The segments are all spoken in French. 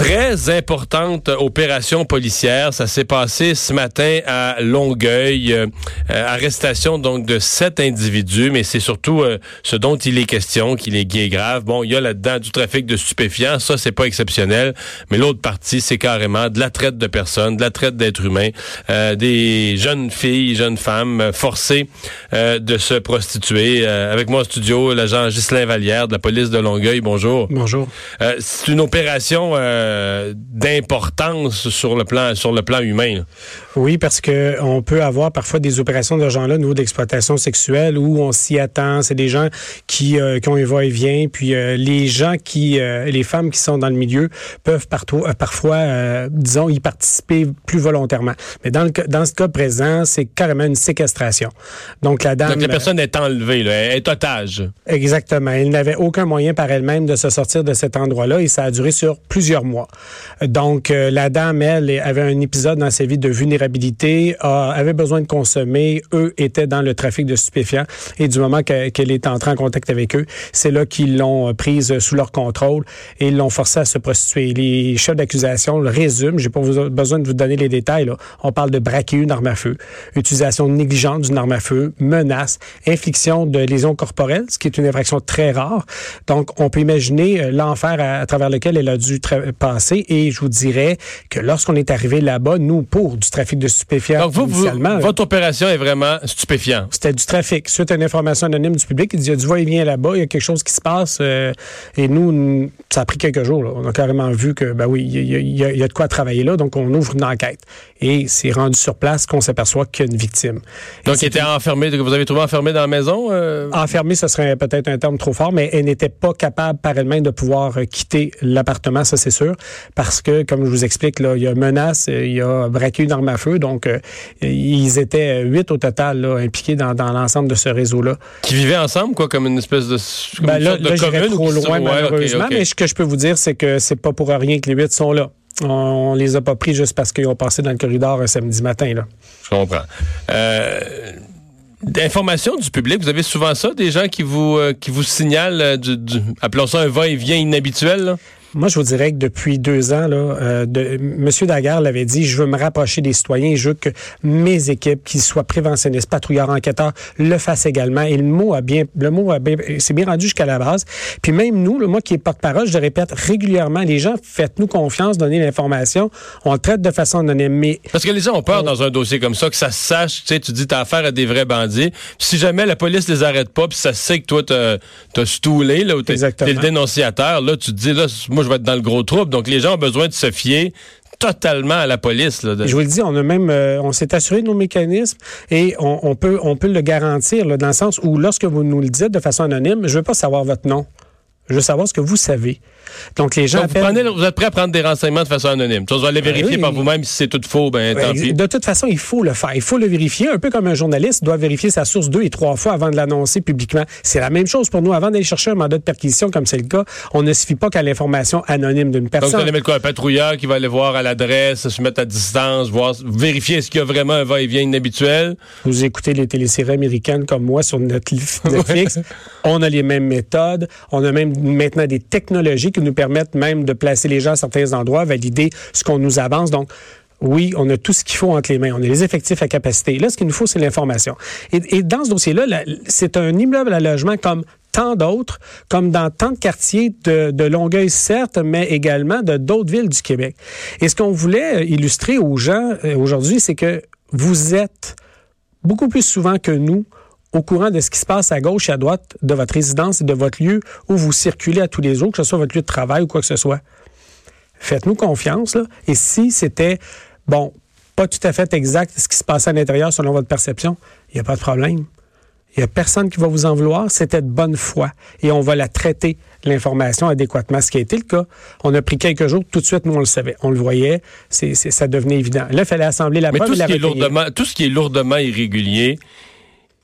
Très importante opération policière. Ça s'est passé ce matin à Longueuil. Euh, euh, arrestation donc de sept individus, mais c'est surtout euh, ce dont il est question, qu'il est gay grave. Bon, il y a là-dedans du trafic de stupéfiants. Ça, c'est pas exceptionnel. Mais l'autre partie, c'est carrément de la traite de personnes, de la traite d'êtres humains, des jeunes filles, jeunes femmes forcées de se prostituer. avec moi en studio, l'agent Ghislain Vallière de la police de Longueuil. Bonjour. Bonjour. c'est une opération euh, d'importance sur le plan sur le plan humain. Oui, parce que on peut avoir parfois des opérations de genre-là au niveau d'exploitation sexuelle où on s'y attend. C'est des gens qui, euh, qui ont un va-et-vient. Puis euh, les gens qui, les femmes qui sont dans le milieu peuvent parfois, parfois disons, y participer plus volontairement. Mais dans, le, dans ce cas présent, c'est carrément une séquestration. Donc la dame. Donc la personne est enlevée, là, elle est otage. Exactement. Elle n'avait aucun moyen par elle-même de se sortir de cet endroit-là et ça a duré sur plusieurs mois. Donc, euh, la dame, elle, avait un épisode dans sa vie de vulnérabilité, avait besoin de consommer. Eux étaient dans le trafic de stupéfiants. Et du moment qu'elle est entrée en contact avec eux, c'est là qu'ils l'ont euh, prise sous leur contrôle et ils l'ont forcée à se prostituer. Les chefs d'accusation le résument. J'ai pas besoin de vous donner les détails. Là. On parle de braquer une arme à feu, utilisation négligente d'une arme à feu, menace, infliction de lésions corporelles, ce qui est une infraction très rare. Donc, on peut imaginer euh, l'enfer à, travers lequel elle a dû Et je vous dirais que lorsqu'on est arrivé là-bas, nous, pour du trafic de stupéfiants, Donc, vous, votre opération est vraiment stupéfiant. C'était du trafic. Suite à une information anonyme du public, il dit, il y a du va-et-vient là-bas, il y a quelque chose qui se passe. Euh, et nous, ça a pris quelques jours. On a carrément vu que, ben oui, il y, a, de quoi travailler là. Donc, on ouvre une enquête. Et c'est rendu sur place qu'on s'aperçoit qu'il y a une victime. Donc, il était enfermé, vous avez trouvé enfermé dans la maison? Euh? Enfermé, ce serait peut-être un terme trop fort, mais elle n'était pas capable par elle-même de pouvoir quitter l'appartement, ça c'est sûr, parce que, comme je vous explique, là, il y a menace, il y a braqué une arme à feu, donc euh, ils étaient huit au total là, impliqués dans, dans l'ensemble de ce réseau-là. Qui vivaient ensemble, quoi, comme une espèce de, ben là, là trop loin, malheureusement, mais ce que je peux vous dire, c'est que c'est pas pour rien que les huit sont là. On, les a pas pris juste parce qu'ils ont passé dans le corridor un samedi matin. Là. Je comprends. Euh, D'information du public, vous avez souvent ça, des gens qui vous euh, qui vous signalent, euh, du, du, appelons ça un va-et-vient inhabituel. Là? Moi, je vous dirais que depuis deux ans, là, euh, de, M. Daguerre l'avait dit, je veux me rapprocher des citoyens, je veux que mes équipes, qu'ils soient préventionnistes, patrouilleurs, enquêteurs, le fassent également. Et le mot a bien, le mot a bien, c'est bien rendu jusqu'à la base. Puis même nous, le moi qui est porte-parole, je le répète régulièrement, les gens, faites-nous confiance, donnez l'information. On le traite de façon anonyme. Mais Parce que les gens ont peur dans un dossier comme ça, que ça se sache, tu sais, tu dis, t'as affaire à des vrais bandits. si jamais la police les arrête pas, puis ça sait que toi, t'as, t'as stoulé, là, ou t'es, le dénonciateur, là, tu te dis, là, je vais être dans le gros trouble. Donc, les gens ont besoin de se fier totalement à la police. Je vous le dis, on a même, euh, on s'est assuré de nos mécanismes et on, peut, le garantir dans le sens où lorsque vous nous le dites de façon anonyme, je veux pas savoir votre nom. Je veux savoir ce que vous savez. Donc, les gens vous, êtes prêt à prendre des renseignements de façon anonyme. Vous allez ben vérifier par vous-même si c'est tout faux, ben, tant pis. De toute façon, il faut le faire. Il faut le vérifier. Un peu comme un journaliste doit vérifier sa source deux et trois fois avant de l'annoncer publiquement. C'est la même chose pour nous. Avant d'aller chercher un mandat de perquisition, comme c'est le cas, on ne suffit pas qu'à l'information anonyme d'une personne. Donc, vous allez mettre quoi? Un patrouilleur qui va aller voir à l'adresse, se mettre à distance, voir, vérifier est-ce qu'il y a vraiment un va-et-vient inhabituel? Vous écoutez les téléséries américaines comme moi sur Netflix. on a les mêmes méthodes. On a même maintenant des technologies qui nous permettent même de placer les gens à certains endroits, valider ce qu'on nous avance. Donc, oui, on a tout ce qu'il faut entre les mains. On a les effectifs à capacité. Là, ce qu'il nous faut, c'est l'information. Et, dans ce dossier-là, c'est un immeuble à logement comme tant d'autres, comme dans tant de quartiers de, de Longueuil, certes, mais également de d'autres villes du Québec. Et ce qu'on voulait illustrer aux gens euh, aujourd'hui, c'est que vous êtes beaucoup plus souvent que nous au courant de ce qui se passe à gauche et à droite de votre résidence et de votre lieu où vous circulez à tous les jours, que ce soit votre lieu de travail ou quoi que ce soit. Faites-nous confiance. Là. Et si c'était, bon, pas tout à fait exact ce qui se passe à l'intérieur selon votre perception, il n'y a pas de problème. Il n'y a personne qui va vous en vouloir. C'était de bonne foi. Et on va la traiter, l'information, adéquatement. Ce qui a été le cas. On a pris quelques jours. Tout de suite, nous, on le savait. On le voyait. C'est, ça devenait évident. Là, il fallait assembler la Mais tout, ce qui est lourdement, tout ce qui est lourdement irrégulier,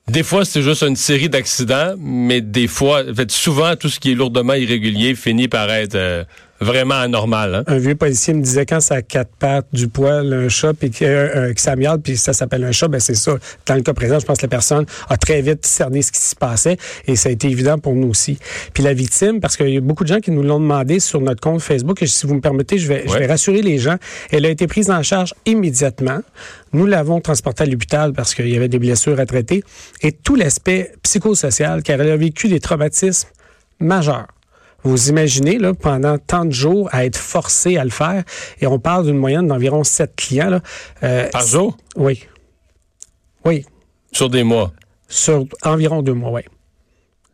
des fois, c'est juste une série d'accidents, mais des fois, souvent, tout ce qui est lourdement irrégulier finit par être euh, vraiment anormal. Hein? Un vieux policier me disait quand ça a quatre pattes, du poil, un chat, puis que, euh, ça miaule, puis ça s'appelle un chat, ben c'est ça. Dans le cas présent, je pense que la personne a très vite cerné ce qui se passait et ça a été évident pour nous aussi. Puis la victime, parce qu'il y a beaucoup de gens qui nous l'ont demandé sur notre compte Facebook, et si vous me permettez, je vais, je vais rassurer les gens. Elle a été prise en charge immédiatement. Nous l'avons transportée à l'hôpital parce qu'il y avait des blessures à traiter et tout l'aspect psychosocial, car elle a vécu des traumatismes majeurs. Vous imaginez, là, pendant tant de jours, à être forcé à le faire. Et on parle d'une moyenne d'environ sept clients. Là. Euh, Par jour? Oui. Oui. Sur des mois? Sur environ deux mois, oui.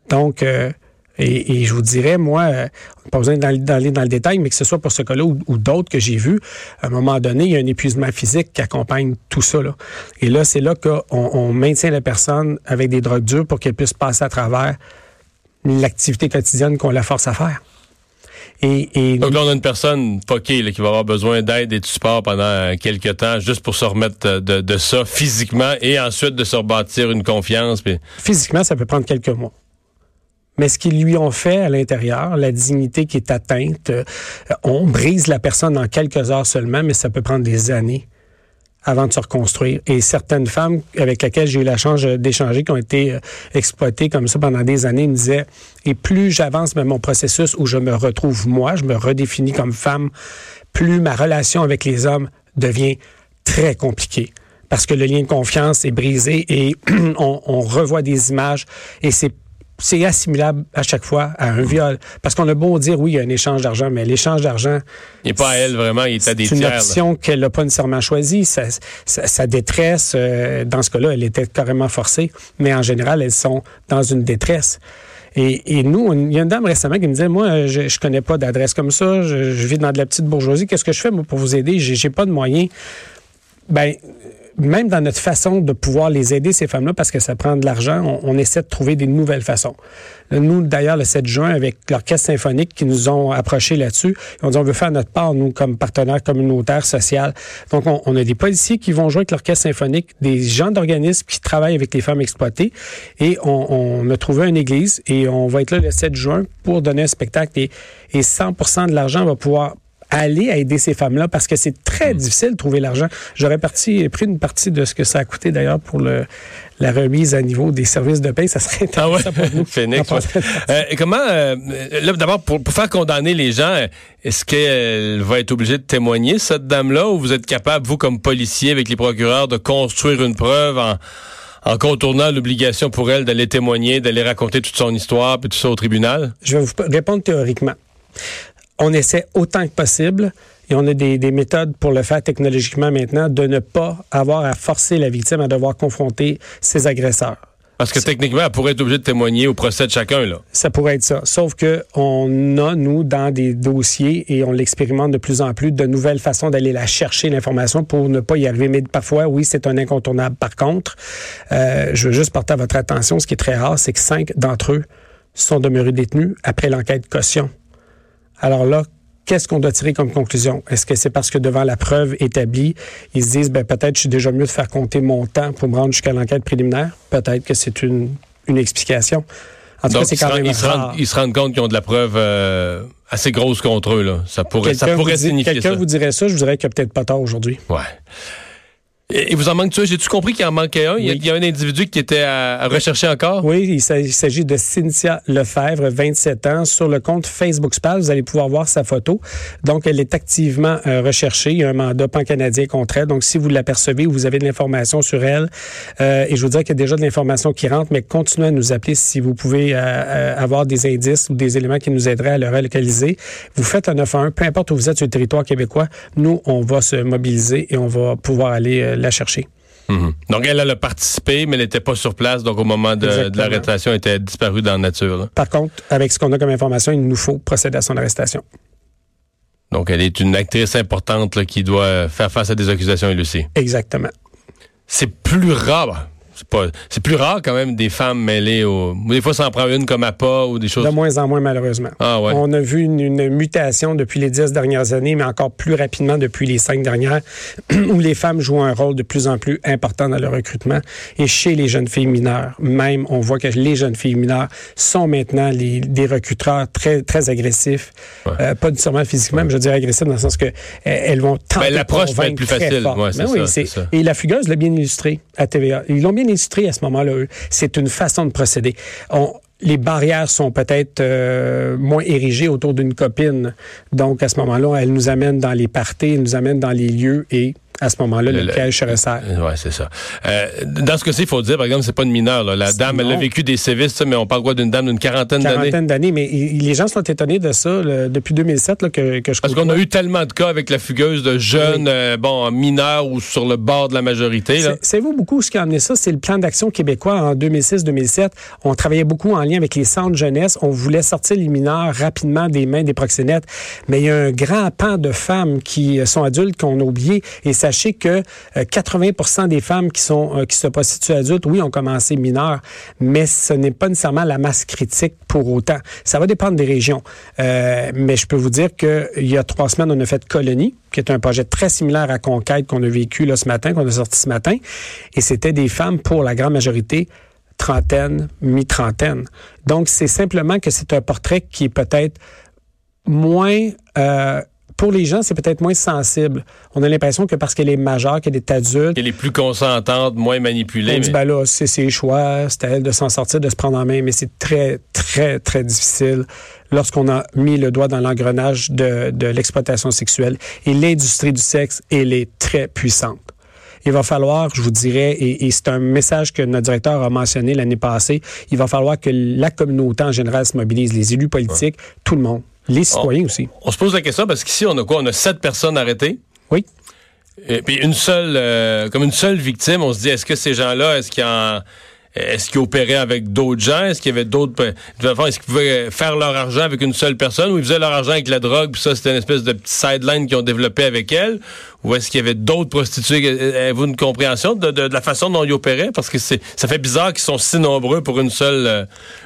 Donc, euh, et, je vous dirais, moi, euh, pas besoin d'aller dans, le détail, mais que ce soit pour ce cas-là ou, d'autres que j'ai vus, à un moment donné, il y a un épuisement physique qui accompagne tout ça. Là. Et là, c'est là qu'on on maintient la personne avec des drogues dures pour qu'elle puisse passer à travers l'activité quotidienne qu'on la force à faire. Et, Donc là, on a une personne poquée qui va avoir besoin d'aide et de support pendant quelques temps, juste pour se remettre de, de ça physiquement et ensuite de se rebâtir une confiance. Physiquement, ça peut prendre quelques mois. Mais ce qu'ils lui ont fait à l'intérieur, la dignité qui est atteinte, euh, on brise la personne en quelques heures seulement, mais ça peut prendre des années avant de se reconstruire. Et certaines femmes avec lesquelles j'ai eu la chance d'échanger, qui ont été euh, exploitées comme ça pendant des années, me disaient, et plus j'avance dans mon processus où je me retrouve moi, je me redéfinis comme femme, plus ma relation avec les hommes devient très compliquée parce que le lien de confiance est brisé et on, on revoit des images et c'est c'est assimilable à chaque fois à un viol. Parce qu'on a beau dire, oui, il y a un échange d'argent, mais l'échange d'argent... Il n'est pas à elle vraiment, il est à des tiers. C'est une option qu'elle n'a pas nécessairement choisie. Sa, détresse, euh, dans ce cas-là, elle était carrément forcée. Mais en général, elles sont dans une détresse. Et, nous, il y a une dame récemment qui me disait, moi, je, je connais pas d'adresse comme ça, je, je, vis dans de la petite bourgeoisie, qu'est-ce que je fais moi, pour vous aider? J'ai pas de moyens. Ben, même dans notre façon de pouvoir les aider, ces femmes-là, parce que ça prend de l'argent, on, essaie de trouver des nouvelles façons. Nous, d'ailleurs, le 7 juin, avec l'Orchestre symphonique qui nous ont approchés là-dessus, on dit on veut faire notre part, nous, comme partenaire communautaire, social. Donc, on, a des policiers qui vont jouer avec l'Orchestre symphonique, des gens d'organismes qui travaillent avec les femmes exploitées, et on, a trouvé une église, et on va être là le 7 juin pour donner un spectacle, et, et 100 de l'argent va pouvoir aller aider ces femmes-là parce que c'est très hmm. difficile de trouver l'argent. J'aurais parti, pris une partie de ce que ça a coûté d'ailleurs pour le, la remise à niveau des services de paie. Ça serait ah intéressant pour nous. Phoenix, euh, comment, euh, là, d'abord, pour, faire condamner les gens, est-ce qu'elle va être obligée de témoigner, cette dame-là, ou vous êtes capable, vous, comme policier, avec les procureurs, de construire une preuve en en contournant l'obligation pour elle d'aller témoigner, d'aller raconter toute son histoire, puis tout ça au tribunal? Je vais vous répondre théoriquement on essaie autant que possible, et on a des, méthodes pour le faire technologiquement maintenant, de ne pas avoir à forcer la victime à devoir confronter ses agresseurs. Parce que techniquement, elle pourrait être obligée de témoigner au procès de chacun, là. Ça pourrait être ça. Sauf que on a, nous, dans des dossiers, et on l'expérimente de plus en plus, de nouvelles façons d'aller la chercher, l'information, pour ne pas y arriver. Mais parfois, oui, c'est un incontournable. Par contre, euh, je veux juste porter à votre attention, ce qui est très rare, c'est que cinq d'entre eux sont demeurés détenus après l'enquête caution. Alors là, qu'est-ce qu'on doit tirer comme conclusion? Est-ce que c'est parce que devant la preuve établie, ils se disent, ben, peut-être je suis déjà mieux de faire compter mon temps pour me rendre jusqu'à l'enquête préliminaire? Peut-être que c'est une, une explication. En tout cas, c'est quand même ils se, rendent, ils se rendent compte qu'ils ont de la preuve euh, assez grosse contre eux. Là. Ça pourrait, ça pourrait signifier Quelqu'un vous dirait ça, je vous dirais qu'il n'y a peut-être pas tort aujourd'hui. Ouais. Et vous en manque tu J'ai-tu compris qu'il en manquait un? Il, y a, un individu qui était à, rechercher encore? Oui, il s'agit de Cynthia Lefebvre, 27 ans. Sur le compte Facebook SPAL, vous allez pouvoir voir sa photo. Donc, elle est activement euh, recherchée. Il y a un mandat pan-canadien contre elle. Donc, si vous l'apercevez ou vous avez de l'information sur elle, euh, et je vous dirais qu'il y a déjà de l'information qui rentre, mais continuez à nous appeler si vous pouvez euh, avoir des indices ou des éléments qui nous aideraient à le relocaliser. Vous faites un 911, peu importe où vous êtes sur le territoire québécois, nous, on va se mobiliser et on va pouvoir aller la chercher. Mhm. Donc, elle, a participé, mais elle n'était pas sur place. Donc, au moment de, l'arrestation, elle était disparue dans la nature. Par contre, avec ce qu'on a comme information, il nous faut procéder à son arrestation. Donc, elle est une actrice importante qui doit faire face à des accusations élucides. Exactement. C'est plus rare c'est pas, c'est plus rare quand même des femmes mêlées au. Des fois, ça en prend une comme pas ou des choses. De moins en moins, malheureusement. Ah ouais. On a vu une, mutation depuis les dix dernières années, mais encore plus rapidement depuis les cinq dernières, où les femmes jouent un rôle de plus en plus important dans le recrutement. Et chez les jeunes filles mineures, même, on voit que les jeunes filles mineures sont maintenant les, des recruteurs très, très agressifs. Euh, pas nécessairement physiquement, mais je dire agressifs dans le sens que euh, elles vont tenter ben, L'approche va être plus facile. Ouais, ben oui, ça, ça. Et la fugueuse l'a bien illustré à TVA. Ils l'ont bien illustré à ce moment-là. C'est une façon de procéder. Les barrières sont peut-être euh, moins érigées autour d'une copine. Donc, à ce moment-là, elle nous amène dans les parties, elle nous amène dans les lieux et à ce moment-là, le, piège se resserre. Oui, c'est ça. Euh, dans ce cas-ci, il faut dire, par exemple, c'est pas une mineure. Là. La dame, elle a vécu des sévices, mais on parle quoi d'une dame d'une quarantaine d'années? Quarantaine d'années, mais les gens sont étonnés de ça depuis 2007 là, que, que je Parce qu'on a eu tellement de cas avec la fugueuse de jeunes, euh, bon, mineurs ou sur le bord de la majorité. Savez-vous beaucoup ce qui a amené ça? C'est le plan d'action québécois en 2006-2007. On travaillait beaucoup en lien avec les centres jeunesse. On voulait sortir les mineurs rapidement des mains des proxénètes. Mais il y a un grand pan de femmes qui sont adultes qu'on a oublié et sachez que 80% euh, des femmes qui sont euh, qui se prostituent adultes, oui, ont commencé mineures, mais ce n'est pas nécessairement la masse critique pour autant. Ça va dépendre des régions. Euh, mais je peux vous dire qu'il y a trois semaines, on a fait Colonie, qui est un projet très similaire à Conquête qu'on a vécu là ce matin, qu'on a sorti ce matin. Et c'était des femmes, pour la grande majorité, trentaine, mi-trentaine. Donc, c'est simplement que c'est un portrait qui est peut-être moins pour les gens, c'est peut-être moins sensible. On a l'impression que parce qu'elle est majeure, qu'elle est adulte. Elle est plus consentante, moins manipulée. On dit, ben là, c'est ses choix, c'est à elle de s'en sortir, de se prendre en main, mais c'est très, très, très difficile lorsqu'on a mis le doigt dans l'engrenage de, de l'exploitation sexuelle. Et l'industrie du sexe, elle est très puissante. Il va falloir, je vous dirais, et, et c'est un message que notre directeur a mentionné l'année passée, il va falloir que la communauté en général se mobilise, les élus politiques, tout le monde. Les citoyens aussi. On se pose la question parce qu'ici, on a quoi? On a sept personnes arrêtées. Oui. Et puis une seule, euh, comme une seule victime, on se dit, est-ce que ces gens-là, est-ce qu'ils en, est-ce qu'ils opéraient avec d'autres gens? Est-ce qu'il y avait d'autres, est-ce qu'ils pouvaient faire leur argent avec une seule personne? Ou ils faisaient leur argent avec la drogue puis ça, c'était une espèce de petit sideline qu'ils ont développé avec elle? Ou est-ce qu'il y avait d'autres prostituées? Avez-vous une compréhension de, de, la façon dont ils opéraient? Parce que c'est, ça fait bizarre qu'ils sont si nombreux pour une seule, euh,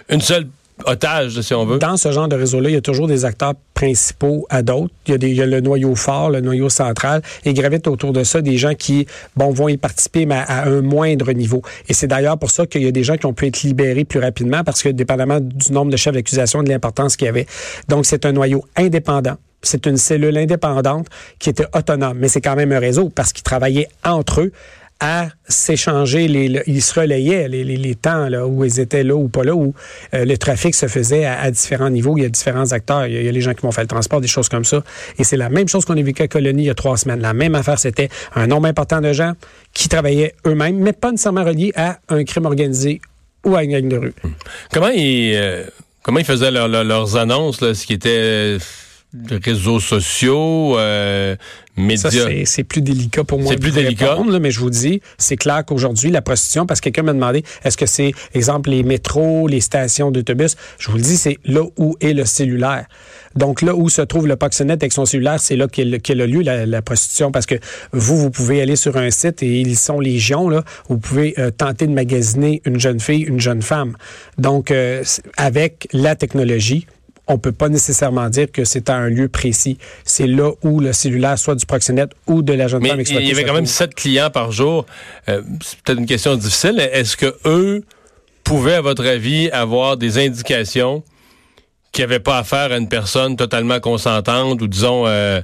une seule otage, si on veut. Dans ce genre de réseau-là, il y a toujours des acteurs principaux à d'autres. Il y, a des, il y a le noyau fort, le noyau central, et gravitent autour de ça des gens qui, bon, vont y participer, mais à un moindre niveau. Et c'est d'ailleurs pour ça qu'il y a des gens qui ont pu être libérés plus rapidement, parce que dépendamment du nombre de chefs d'accusation, de l'importance qu'il y avait. Donc, c'est un noyau indépendant. C'est une cellule indépendante qui était autonome, mais c'est quand même un réseau parce qu'ils travaillaient entre eux à s'échanger, ils se relayaient les, les, les, temps là, où ils étaient là ou pas là, où euh, le trafic se faisait à, différents niveaux. Il y a différents acteurs. Il y a, les gens qui vont faire le transport, des choses comme ça. Et c'est la même chose qu'on a vécu à Colonie il y a trois semaines. La même affaire, c'était un nombre important de gens qui travaillaient eux-mêmes, mais pas nécessairement reliés à un crime organisé ou à une gang de rue. Comment ils, euh, comment ils faisaient leurs annonces, là, ce qui était réseaux sociaux, euh, médias. c'est plus délicat pour moi. C'est plus délicat. Répondre, mais je vous dis, c'est clair qu'aujourd'hui, la prostitution, parce que quelqu'un m'a demandé, est-ce que c'est, exemple, les métros, les stations d'autobus? Je vous le dis, c'est là où est le cellulaire. Donc là où se trouve le proxénète avec son cellulaire, c'est là qu'est le, lieu, la, prostitution, parce que vous, vous pouvez aller sur un site et ils sont légion, là, vous pouvez euh, tenter de magasiner une jeune fille, une jeune femme. Donc, euh, avec la technologie, on peut pas nécessairement dire que c'est à un lieu précis. C'est là où le cellulaire, soit du proxénète ou de la jeune femme exploitée. Il y avait quand même sept clients par jour. Euh, c'est peut-être une question difficile. Est-ce que eux pouvaient, à votre avis, avoir des indications qu'il n'y avait pas affaire à une personne totalement consentante ou disons euh,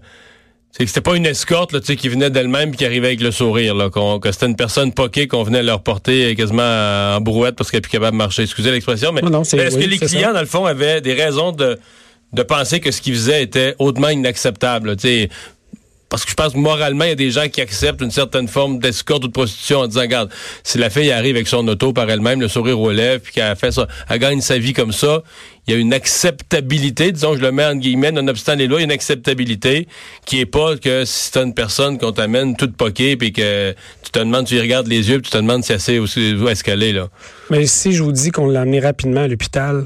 c'est que c'était pas une escorte là, qui venait d'elle-même et qui arrivait avec le sourire. Là, que c'était une personne poquée qu'on venait leur porter quasiment en brouette parce qu'elle n'est plus capable de marcher. Excusez l'expression, mais est-ce que les clients, dans le fond, avaient des raisons de, de penser que ce qu'ils faisaient était hautement inacceptable? sais? Parce que je pense que moralement, il y a des gens qui acceptent une certaine forme d'escorte ou de prostitution en disant, regarde, si la fille arrive avec son auto par elle-même, le sourire aux lèvres, puis qu'elle fait ça, elle gagne sa vie comme ça, il y a une acceptabilité, disons, je le mets en guillemets, nonobstant les lois, il y a une acceptabilité qui est pas que si t'as une personne qu'on t'amène toute poquée, puis que tu te demandes, tu y regardes les yeux, puis tu te demandes si elle sait où, est-ce qu'elle est, là. Mais si je vous dis qu'on l'a amené rapidement à l'hôpital,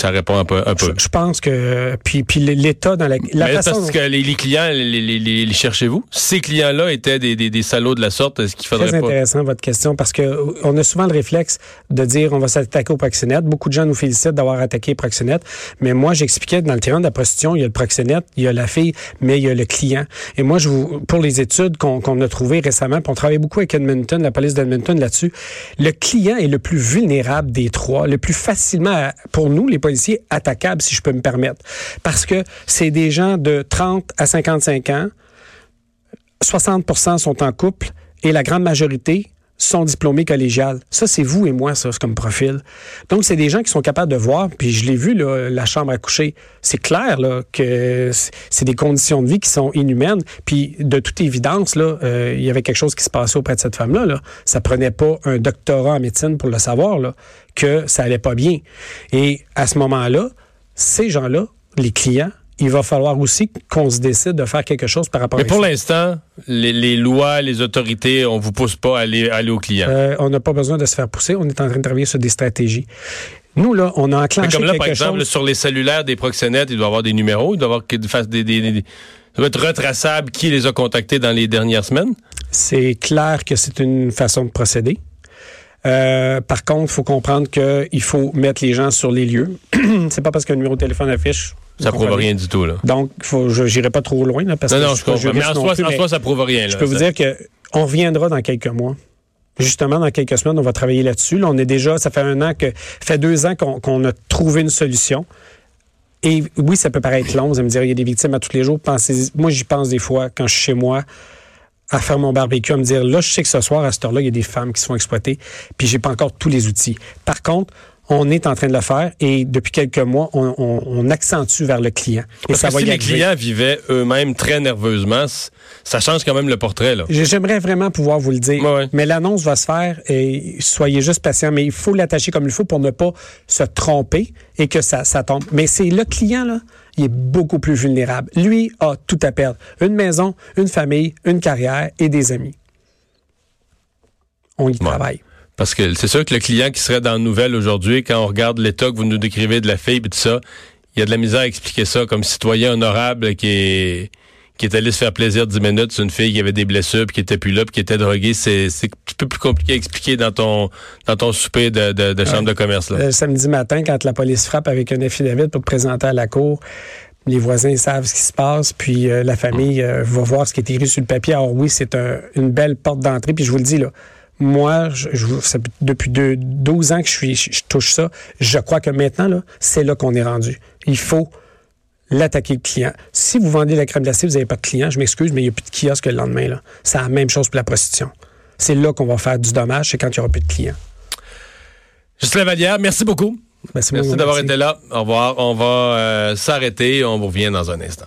Ça répond un peu. Un peu. Je, pense que puis puis l'État dans la, la Mais parce que les, les clients les, les, les cherchez-vous? Ces clients-là étaient des, des, des, salauds de la sorte. Est-ce qu'il faudrait Très intéressant votre question parce que on a souvent le réflexe de dire on va s'attaquer au proxénète. Beaucoup de gens nous félicitent d'avoir attaqué le proxénète, mais moi j'expliquais dans le terrain de la prostitution, il y a le proxénète, il y a la fille, mais il y a le client. Et moi je vous pour les études qu'on qu'on a trouvées récemment, puis on travaille beaucoup avec Edmonton, la police d'Edmonton là-dessus, le client est le plus vulnérable des trois, le plus facilement pour nous les policiers attaquables, si je peux me permettre. Parce que c'est des gens de 30 à 55 ans, 60% sont en couple et la grande majorité sont diplômés collégiales. Ça, c'est vous et moi, ça, comme profil. Donc, c'est des gens qui sont capables de voir, puis je l'ai vu, là, la chambre à coucher. C'est clair là, que c'est des conditions de vie qui sont inhumaines. Puis, de toute évidence, là, euh, il y avait quelque chose qui se passait auprès de cette femme-là. Là. Ça prenait pas un doctorat en médecine pour le savoir, là, que ça allait pas bien. Et à ce moment-là, ces gens-là, les clients, il va falloir aussi qu'on se décide de faire quelque chose par rapport Mais pour l'instant, les, lois, les autorités, on vous pousse pas à aller, aller aux clients. Euh, on n'a pas besoin de se faire pousser. On est en train de travailler sur des stratégies. Nous, là, on a enclenché comme là, par exemple, sur les cellulaires des proxénètes, il doit y avoir des numéros, il doit y avoir des, des, des, ça doit être retraçable qui les a contactés dans les dernières semaines. C'est clair que c'est une façon de procéder. Euh, par contre, il faut comprendre qu'il faut mettre les gens sur les lieux. c'est pas parce qu'un numéro de téléphone affiche ça prouve rien du tout, là. Donc, faut, je n'irai pas trop loin, là, parce non, que non, je, comprends. Mais en soi, plus, en soi, ça prouve rien, là. Je peux vous dire que on reviendra dans quelques mois. Justement, dans quelques semaines, on va travailler là-dessus. Là, on est déjà, ça fait un an que, fait deux ans qu'on a trouvé une solution. Et oui, ça peut paraître long. Vous allez me dire, il y a des victimes à tous les jours. Pensez, moi, j'y pense des fois quand je suis chez moi à faire mon barbecue, à me dire, là, je sais que ce soir, à cette heure-là, il y a des femmes qui sont exploitées, puis j'ai pas encore tous les outils. Par contre, on est en train de le faire et depuis quelques mois, on, accentue vers le client. Et ça va si les clients vivaient eux-mêmes très nerveusement, ça change quand même le portrait. là. J'aimerais vraiment pouvoir vous le dire, mais l'annonce va se faire et soyez juste patient, mais il faut l'attacher comme il faut pour ne pas se tromper et que ça, ça tombe. Mais c'est le client, là, il est beaucoup plus vulnérable. Lui a tout à perdre. Une maison, une famille, une carrière et des amis. On y travaille. Parce que c'est sûr que le client qui serait dans la nouvelle aujourd'hui, quand on regarde l'état que vous nous décrivez de la fille et tout ça, il y a de la misère à expliquer ça comme citoyen honorable qui est qui est allé se faire plaisir 10 minutes sur une fille qui avait des blessures puis qui était plus là puis qui était droguée, c'est c'est un peu plus compliqué à expliquer dans ton dans ton souper de, de, chambre de commerce là. Le samedi matin quand la police frappe avec un affidavit pour te présenter à la cour, les voisins savent ce qui se passe, puis euh, la famille euh, va voir ce qui est écrit sur le papier. Alors oui, c'est un, une belle porte d'entrée, puis je vous le dis là, moi, je, depuis deux, 12 ans que je, suis, je, touche ça. Je crois que maintenant, là, c'est là qu'on est rendu. Il faut l'attaquer le client. Si vous vendez la crème glacée, vous n'avez pas de client, je m'excuse, mais il n'y a plus de kiosque le lendemain. Là. C'est la même chose pour la prostitution. C'est là qu'on va faire du dommage, c'est quand il n'y aura plus de clients. Juste Lavalière, merci beaucoup. Merci, merci d'avoir été là. Au revoir. On va euh, s'arrêter. On vous revient dans un instant.